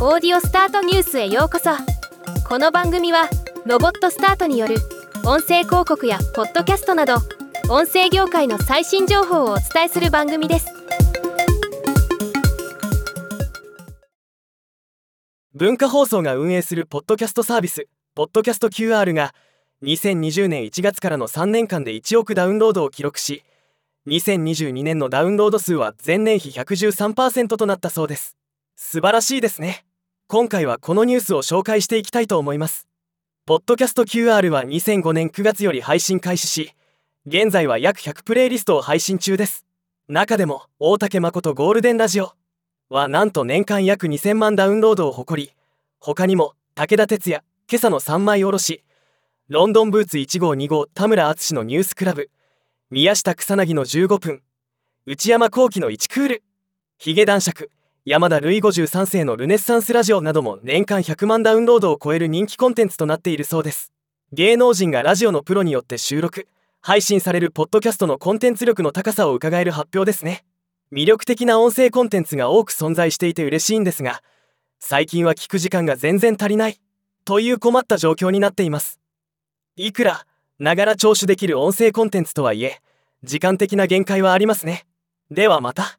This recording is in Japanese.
オーディオスタートニュースへようこそ。この番組はロボットスタートによる音声広告やポッドキャストなど音声業界の最新情報をお伝えする番組です。文化放送が運営するポッドキャストサービスポッドキャスト QR が2020年1月からの3年間で1億ダウンロードを記録し2022年のダウンロード数は前年比113%となったそうです。素晴らしいですね。今回はこのニュースを紹介していきたいと思います。ポッドキャスト QR は2005年9月より配信開始し現在は約100プレイリストを配信中です。中でも大竹誠ゴールデンラジオはなんと年間約2000万ダウンロードを誇り他にも武田鉄矢今朝の三枚おろしロンドンブーツ1号2号田村淳のニュースクラブ宮下草薙の15分内山聖輝の1クールヒゲ男爵山田ルイ53世のルネッサンスラジオなども年間100万ダウンロードを超える人気コンテンツとなっているそうです。芸能人がラジオのプロによって収録配信されるポッドキャストのコンテンツ力の高さを伺える発表ですね。魅力的な音声コンテンツが多く存在していて嬉しいんですが最近は聞く時間が全然足りないという困った状況になっています。いくらながら聴取できる音声コンテンツとはいえ時間的な限界はありますね。ではまた。